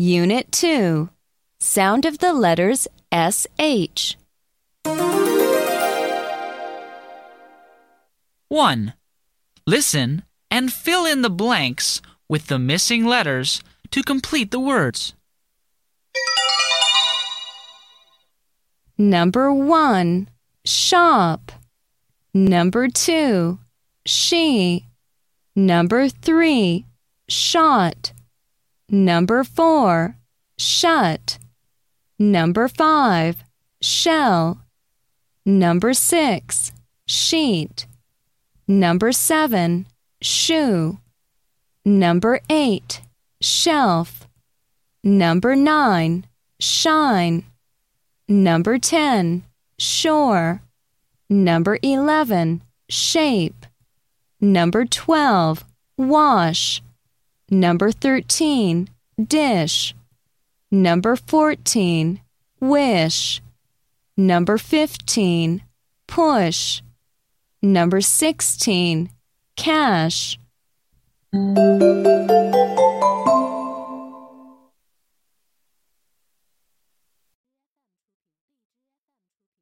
Unit 2 Sound of the letters SH. 1. Listen and fill in the blanks with the missing letters to complete the words. Number 1 Shop. Number 2 She. Number 3 Shot. Number 4 Shut. Number 5 Shell. Number 6 Sheet. Number 7 Shoe. Number 8 Shelf. Number 9 Shine. Number 10 Shore. Number 11 Shape. Number 12 Wash. Number 13 Dish. Number 14 Wish. Number 15 Push. Number 16 Cash.